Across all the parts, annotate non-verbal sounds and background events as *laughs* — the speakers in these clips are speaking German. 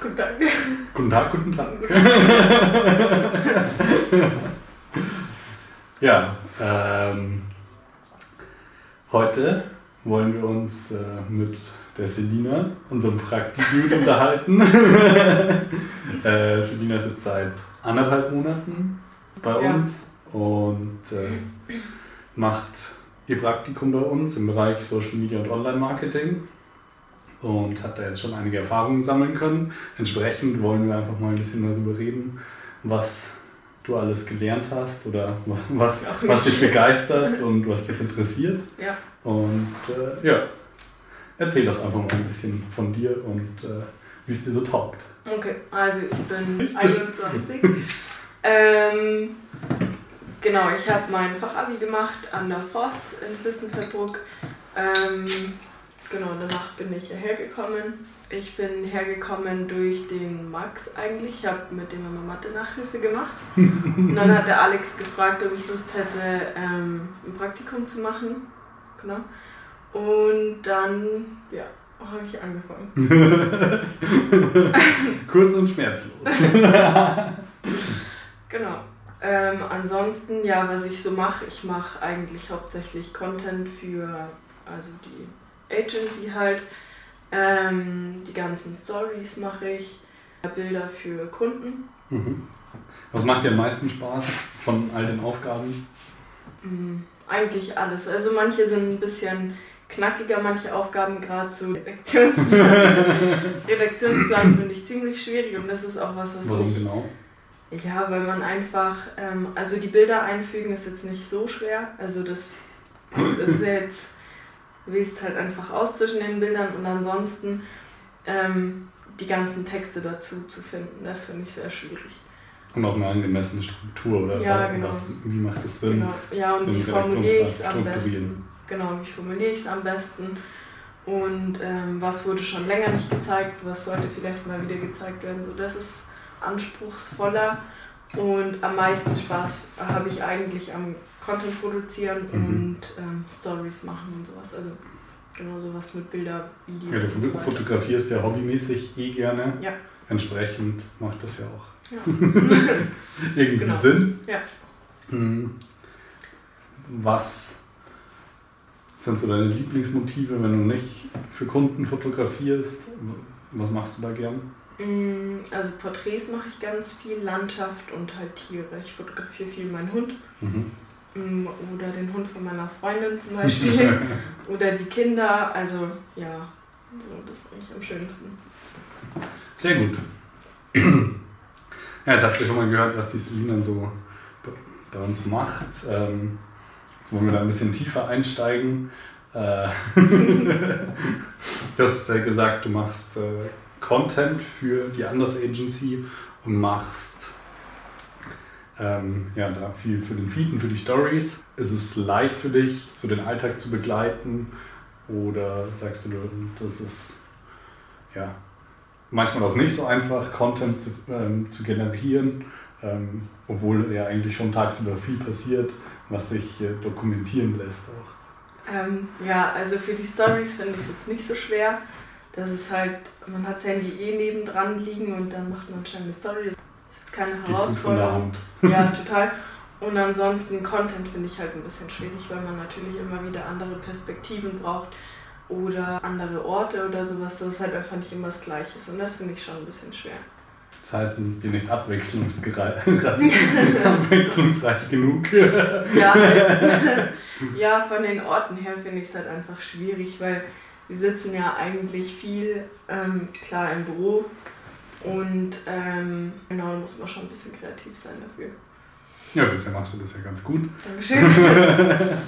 Guten Tag. Guten Tag, guten Tag. *laughs* ja, ähm, heute wollen wir uns äh, mit der Selina, unserem Praktikant, unterhalten. *laughs* äh, Selina ist jetzt seit anderthalb Monaten bei Ja. uns und äh, macht ihr Praktikum bei uns im Bereich Social Media und Online Marketing und hat da jetzt schon einige Erfahrungen sammeln können. Entsprechend wollen wir einfach mal ein bisschen darüber reden, was du alles gelernt hast oder was, was dich begeistert und was dich interessiert. Ja. Und äh, ja, erzähl doch einfach mal ein bisschen von dir und äh, wie es dir so taugt. Okay, also ich bin 21. ähm, genau, ich habe mein Fachabi gemacht an der Voss in Fürstenfeldbruck. Ähm, bin ich hierher gekommen. Ich bin hergekommen durch den Max eigentlich. Ich habe mit dem immer Mathe-Nachhilfe gemacht. Und dann hat der Alex gefragt, ob ich Lust hätte, ähm, ein Praktikum zu machen. Genau. Und dann, ja, habe ich angefangen. *laughs* Kurz und schmerzlos. *laughs* Genau. Ähm, ansonsten, ja, was ich so mache, ich mache eigentlich hauptsächlich Content für also die Agency halt. Ähm, die ganzen Stories mache ich, Bilder für Kunden. Mhm. Was macht dir am meisten Spaß von all den Aufgaben? Mm, Eigentlich alles. Also manche sind ein bisschen knackiger, manche Aufgaben gerade zu Redaktionsplan. *laughs* Redaktionsplan finde ich ziemlich schwierig und das ist auch was, was Warum ich genau? Ja, weil man einfach, ähm, also die Bilder einfügen ist jetzt nicht so schwer. Also das, das ist jetzt, wählst halt einfach aus zwischen den Bildern und ansonsten ähm, die ganzen Texte dazu zu finden, das finde ich sehr schwierig. Und auch eine angemessene Struktur oder Ja, genau. was, wie macht es Sinn? Genau. Ja, und wie formuliere ich es am besten? Genau, wie formuliere ich es am besten? Und ähm, was wurde schon länger nicht gezeigt, was sollte vielleicht mal wieder gezeigt werden? So, das ist anspruchsvoller und am meisten Spaß habe ich eigentlich am Content produzieren Mhm. und ähm, Stories machen und sowas. Also genau sowas mit Bilder, Video. Ja, du so fotografierst ja hobbymäßig eh gerne. Ja. Entsprechend macht das ja auch Ja. *laughs* irgendwie Genau. Sinn. Ja. Hm. Was sind so deine Lieblingsmotive, wenn du nicht für Kunden fotografierst? Was machst du da gern? Mm, Also Porträts mache ich ganz viel, Landschaft und halt Tiere. Ich fotografiere viel meinen Hund Mhm. mm, oder den Hund von meiner Freundin zum Beispiel *laughs* oder die Kinder. Also ja, so das ist eigentlich am schönsten. Sehr gut. *clears throat* Ja, jetzt habt ihr schon mal gehört, was die Selina so bei uns macht. Ähm, jetzt wollen wir da ein bisschen tiefer einsteigen. Äh, *laughs* du hast ja gesagt, du machst äh, Content für die Anders Agency und machst ähm, ja, da viel für den Feed und für die Stories. Ist es leicht für dich, so den Alltag zu begleiten? Oder sagst du, das ist ja, manchmal auch nicht so einfach, Content zu, ähm, zu generieren, ähm, obwohl ja eigentlich schon tagsüber viel passiert, was sich äh, dokumentieren lässt auch. Ähm, ja, also für die Stories finde ich es jetzt nicht so schwer. Das ist halt, man hat das Handy eh nebendran liegen und dann macht man schnell eine Story. Das ist jetzt keine Geht gut von der Herausforderung. Hand. *laughs* Ja, *laughs* total. Und ansonsten Content finde ich halt ein bisschen schwierig, weil man natürlich immer wieder andere Perspektiven braucht oder andere Orte oder sowas, dass es halt einfach nicht immer das Gleiche ist. Und das finde ich schon ein bisschen schwer. Das heißt, es ist dir nicht *laughs* abwechslungsreich genug. Ja, ja von den Orten her finde ich es halt einfach schwierig, weil wir sitzen ja eigentlich viel, ähm, klar, im Büro und ähm, genau, da muss man schon ein bisschen kreativ sein dafür. Ja, bisher machst du das ja ganz gut. Dankeschön. *laughs*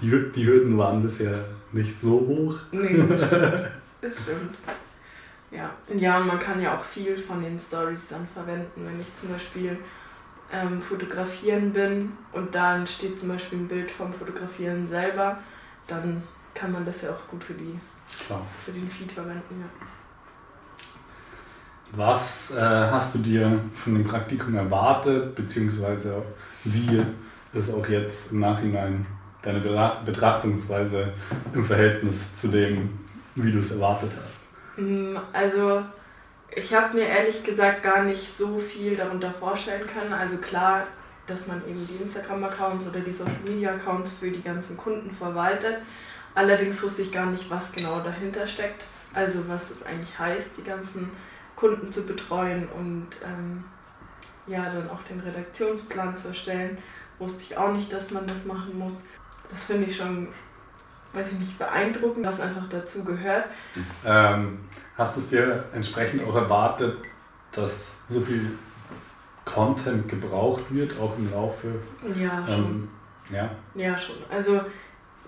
Die, die Hürden waren bisher nicht so hoch. Nee, das stimmt. Das stimmt. Ja. ja, und man kann ja auch viel von den Stories dann verwenden. Wenn ich zum Beispiel ähm, fotografieren bin und dann steht zum Beispiel ein Bild vom Fotografieren selber, dann kann man das ja auch gut für, die, Klar. für den Feed verwenden. Ja. Was äh, hast du dir von dem Praktikum erwartet, beziehungsweise wie ist auch jetzt im Nachhinein deine Betrachtungsweise im Verhältnis zu dem, wie du es erwartet hast? Mm, Also ich habe mir ehrlich gesagt gar nicht so viel darunter vorstellen können. Also klar, dass man eben die Instagram-Accounts oder die Social-Media-Accounts für die ganzen Kunden verwaltet. Allerdings wusste ich gar nicht, was genau dahinter steckt. Also was es eigentlich heißt, die ganzen Kunden zu betreuen und ähm, ja, dann auch den Redaktionsplan zu erstellen. Wusste ich auch nicht, dass man das machen muss. Das finde ich schon, weiß ich nicht, beeindruckend, was einfach dazu gehört. Ähm, hast du es dir entsprechend auch erwartet, dass so viel Content gebraucht wird, auch im Laufe? Ja, schon. Ähm, ja? ja, schon. Also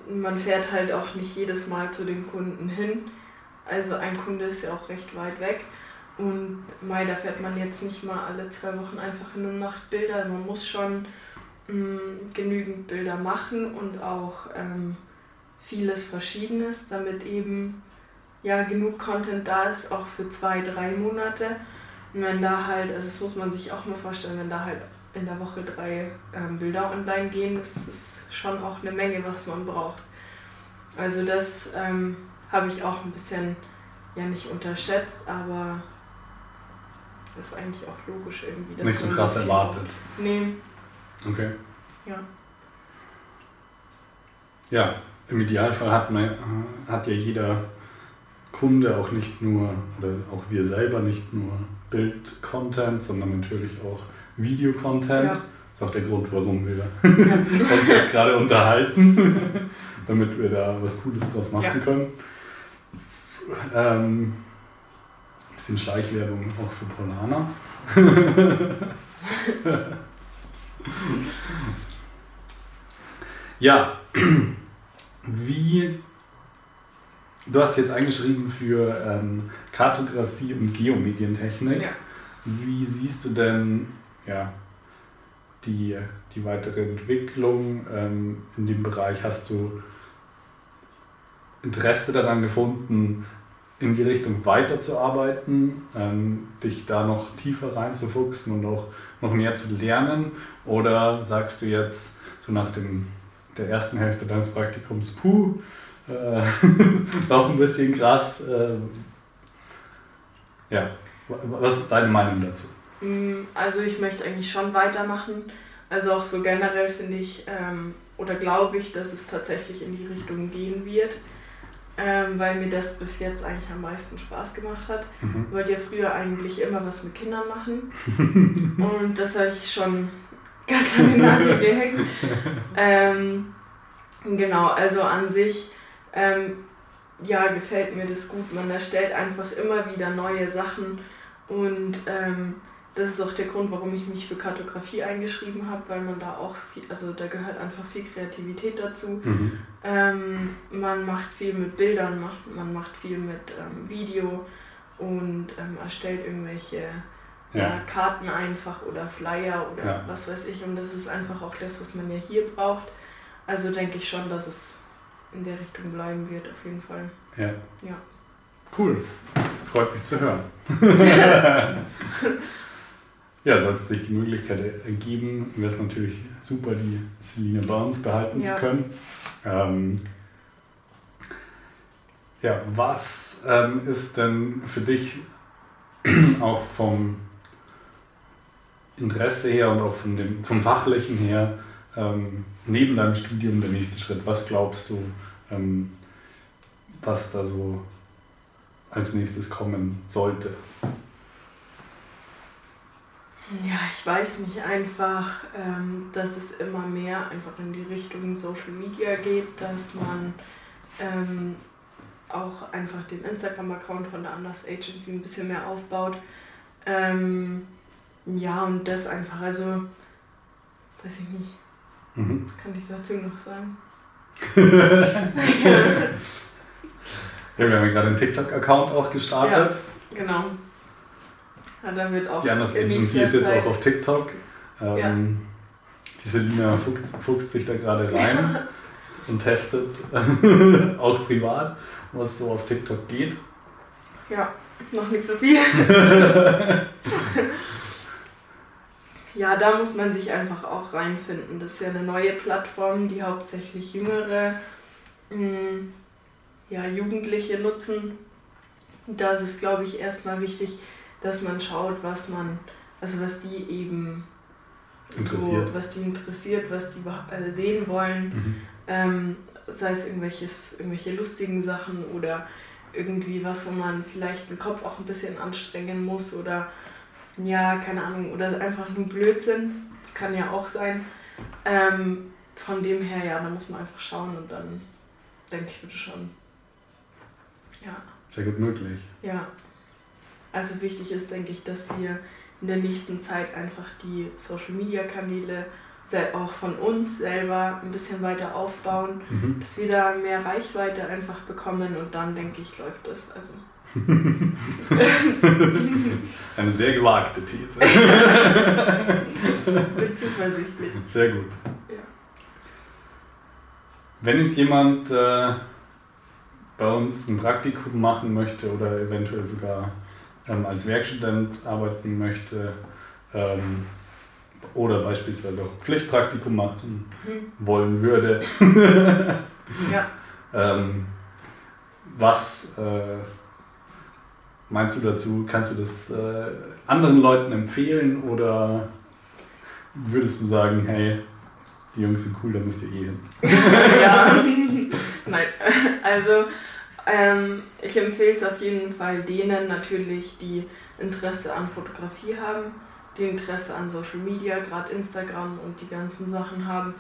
man fährt halt auch nicht jedes Mal zu den Kunden hin. Also ein Kunde ist ja auch recht weit weg. Und Mai, da fährt man jetzt nicht mal alle zwei Wochen einfach hin und macht Bilder. Man muss schon mh, mm, genügend Bilder machen und auch ähm, vieles Verschiedenes, damit eben ja genug Content da ist, auch für zwei, drei Monate. Und wenn da halt, also das muss man sich auch mal vorstellen, wenn da halt in der Woche drei ähm, Bilder online gehen, das ist schon auch eine Menge, was man braucht. Also das ähm, habe ich auch ein bisschen ja nicht unterschätzt, aber das ist eigentlich auch logisch irgendwie. Nicht so krass erwartet. Nee. Okay. Ja. Ja, im Idealfall hat, man, hat ja jeder Kunde auch nicht nur, oder auch wir selber nicht nur Bild-Content, sondern natürlich auch Video-Content. Ja. Das ist auch der Grund, warum wir *laughs* uns jetzt gerade unterhalten, *laughs* damit wir da was Cooles draus machen ja. können. Ähm, bisschen Schleichwerbung auch für Polana. *laughs* ja, wie du hast jetzt eingeschrieben für ähm, Kartografie und Geomedientechnik. Ja. Wie siehst du denn ja, die, die weitere Entwicklung ähm, in dem Bereich? Hast du Interesse daran gefunden, in die Richtung weiterzuarbeiten, ähm, dich da noch tiefer reinzufuchsen und auch noch mehr zu lernen? Oder sagst du jetzt so nach dem, der ersten Hälfte deines Praktikums, puh, äh, *laughs* doch ein bisschen krass. Äh, ja, was ist deine Meinung dazu? Mm, also ich möchte eigentlich schon weitermachen. Also auch so generell finde ich ähm, oder glaube ich, dass es tatsächlich in die Richtung gehen wird ähm, weil mir das bis jetzt eigentlich am meisten Spaß gemacht hat. Mhm. Ich wollte ja früher eigentlich immer was mit Kindern machen *laughs* und das habe ich schon ganz an den Nagel gehängt. *laughs* Ähm, genau, also an sich ähm, ja, gefällt mir das gut. Man erstellt einfach immer wieder neue Sachen und ähm, das ist auch der Grund, warum ich mich für Kartografie eingeschrieben habe, weil man da auch viel, also da gehört einfach viel Kreativität dazu. Mhm. Ähm, man macht viel mit Bildern, macht, man macht viel mit ähm, Video und ähm, erstellt irgendwelche ja. Ja, Karten einfach oder Flyer oder ja. was weiß ich. Und das ist einfach auch das, was man ja hier braucht. Also denke ich schon, dass es in der Richtung bleiben wird, auf jeden Fall. Ja. ja. Cool. Freut mich zu hören. *laughs* Ja, sollte sich die Möglichkeit ergeben, wäre es natürlich super, die Celine Barnes behalten ja. zu können. Ähm, ja, was ähm, ist denn für dich *clears throat* auch vom Interesse her und auch von dem, vom Fachlichen her ähm, neben deinem Studium der nächste Schritt? Was glaubst du, ähm, was da so als nächstes kommen sollte? Ja, ich weiß nicht, einfach, ähm, dass es immer mehr einfach in die Richtung Social Media geht, dass man ähm, auch einfach den Instagram-Account von der Anders Agency ein bisschen mehr aufbaut. Ähm, ja, und das einfach, also, weiß ich nicht, mhm. kann ich dazu noch sagen? *laughs* ja. wir haben ja gerade einen TikTok-Account auch gestartet. Ja, genau. Ja, da wird auch die Anders Agency ist jetzt auch auf TikTok. Ähm, ja. Die Selina fuchst, fuchst sich da gerade rein und testet *laughs* auch privat, was so auf TikTok geht. Ja, noch nicht so viel. *laughs* ja, da muss man sich einfach auch reinfinden. Das ist ja eine neue Plattform, die hauptsächlich jüngere mh, mm, ja, Jugendliche nutzen. Da ist es, glaube ich, erstmal wichtig, dass man schaut, was man, also was die eben Interessiert. So, was die interessiert, was die äh, sehen wollen. Mhm. Ähm, sei es irgendwelches, irgendwelche lustigen Sachen oder irgendwie was, wo man vielleicht den Kopf auch ein bisschen anstrengen muss oder ja, keine Ahnung, oder einfach nur Blödsinn. Das kann ja auch sein. Ähm, von dem her, ja, da muss man einfach schauen und dann denke ich, würde schon. Ja. Sehr gut möglich. Ja. Also wichtig ist, denke ich, dass wir in der nächsten Zeit einfach die Social Media Kanäle auch von uns selber ein bisschen weiter aufbauen, Mhm. dass wir da mehr Reichweite einfach bekommen und dann denke ich, läuft das. Also *laughs* Eine sehr gewagte These. *laughs* bin zuversichtlich. Sehr gut. Ja. Wenn jetzt jemand äh, bei uns ein Praktikum machen möchte oder eventuell sogar ähm, als Werkstudent arbeiten möchte ähm, oder beispielsweise auch Pflichtpraktikum machen Hm. wollen würde, Ja. *laughs* ähm, was äh, meinst du dazu? Kannst du das äh, anderen Leuten empfehlen oder würdest du sagen, hey, die Jungs sind cool, da müsst ihr eh hin? *laughs* ja. Nein. Also ähm, ich empfehle es auf jeden Fall denen natürlich, die Interesse an Fotografie haben, die Interesse an Social Media, gerade Instagram und die ganzen Sachen haben,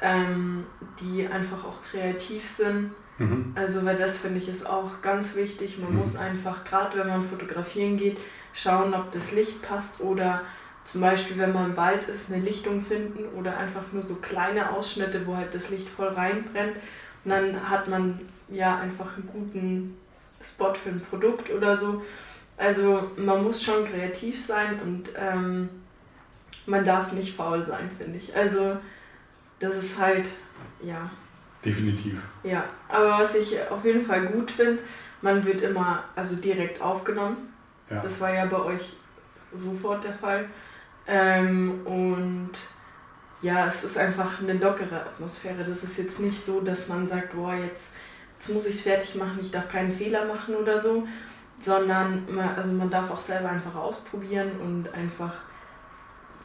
ähm, die einfach auch kreativ sind. Mhm. Also weil das finde ich ist auch ganz wichtig. Man Mhm. muss einfach, gerade wenn man fotografieren geht, schauen, ob das Licht passt oder zum Beispiel, wenn man im Wald ist, eine Lichtung finden oder einfach nur so kleine Ausschnitte, wo halt das Licht voll reinbrennt. Und dann hat man ja einfach einen guten Spot für ein Produkt oder so. Also man muss schon kreativ sein und ähm, man darf nicht faul sein, finde ich. Also das ist halt, ja, Definitiv. ja, aber was ich auf jeden Fall gut finde, man wird immer also direkt aufgenommen. Ja. Das war ja bei euch sofort der Fall. Ähm, und ja, es ist einfach eine lockere Atmosphäre. Das ist jetzt nicht so, dass man sagt, boah, jetzt, jetzt muss ich es fertig machen, ich darf keinen Fehler machen oder so, sondern man, also man darf auch selber einfach ausprobieren und einfach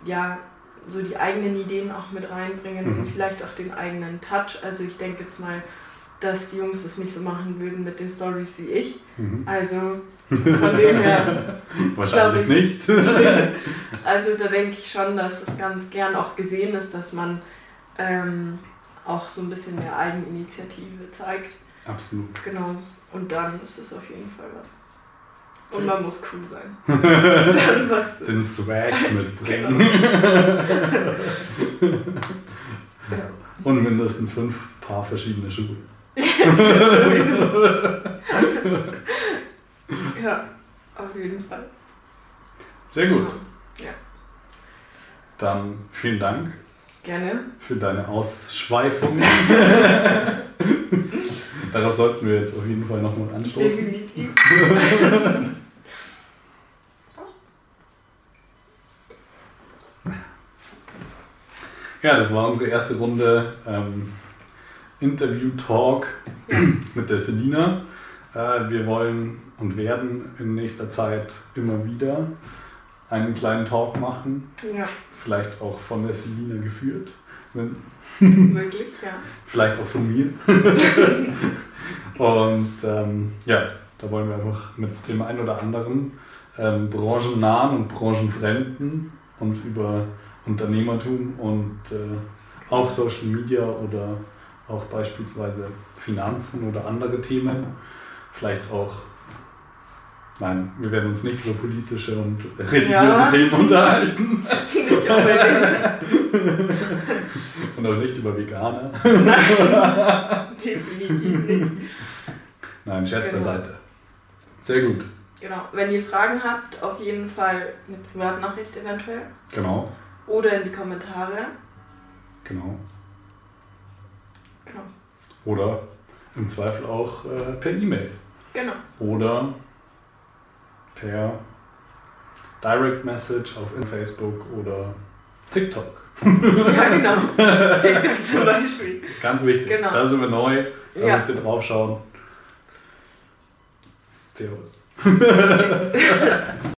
ja so die eigenen Ideen auch mit reinbringen Mhm. und vielleicht auch den eigenen Touch. Also ich denke jetzt mal, dass die Jungs das nicht so machen würden mit den Stories wie ich. Mhm. Also von dem her *laughs* Wahrscheinlich glaub nicht. *laughs* *laughs* also da denke ich schon, dass es ganz gern auch gesehen ist, dass man ähm, auch so ein bisschen mehr Eigeninitiative zeigt. Absolut. Genau. Und dann ist es auf jeden Fall was. Und man muss cool sein. *laughs* dann passt Den es. Swag mitbringen. *laughs* Ja. Und mindestens fünf Paar verschiedene Schuhe. *laughs* Ja, auf jeden Fall. Sehr gut. Ja, Dann vielen Dank gerne. für deine Ausschweifung. Darauf sollten wir jetzt auf jeden Fall nochmal anstoßen. Definitiv. Ja, das war unsere erste Runde ähm, Interview-Talk Ja. *clears throat* mit der Selina. Äh, wir wollen und werden in nächster Zeit immer wieder einen kleinen Talk machen, Ja, vielleicht auch von der Selina geführt, wenn, *laughs* möglich, ja. vielleicht auch von mir. *laughs* und ähm, ja, da wollen wir einfach mit dem einen oder anderen ähm, branchennahen und branchenfremden uns über Unternehmertum und äh, auch Social Media oder auch beispielsweise Finanzen oder andere Themen, vielleicht auch, nein, wir werden uns nicht über politische und religiöse Ja. Themen unterhalten *laughs* Nicht unbedingt. und auch nicht über Veganer. Nein, *laughs* definitiv nicht. Nein, Scherz Genau. beiseite. Sehr gut, Genau, wenn ihr Fragen habt, auf jeden Fall eine Privatnachricht eventuell genau, oder in die Kommentare. genau. Genau, Oder im Zweifel auch äh, per E-Mail genau. oder per Direct Message auf Facebook oder TikTok. *laughs* Ja, genau. TikTok zum *laughs* Beispiel. Ganz wichtig. Genau. Da sind wir neu. Da Ja. müsst ihr drauf schauen. Servus. *laughs*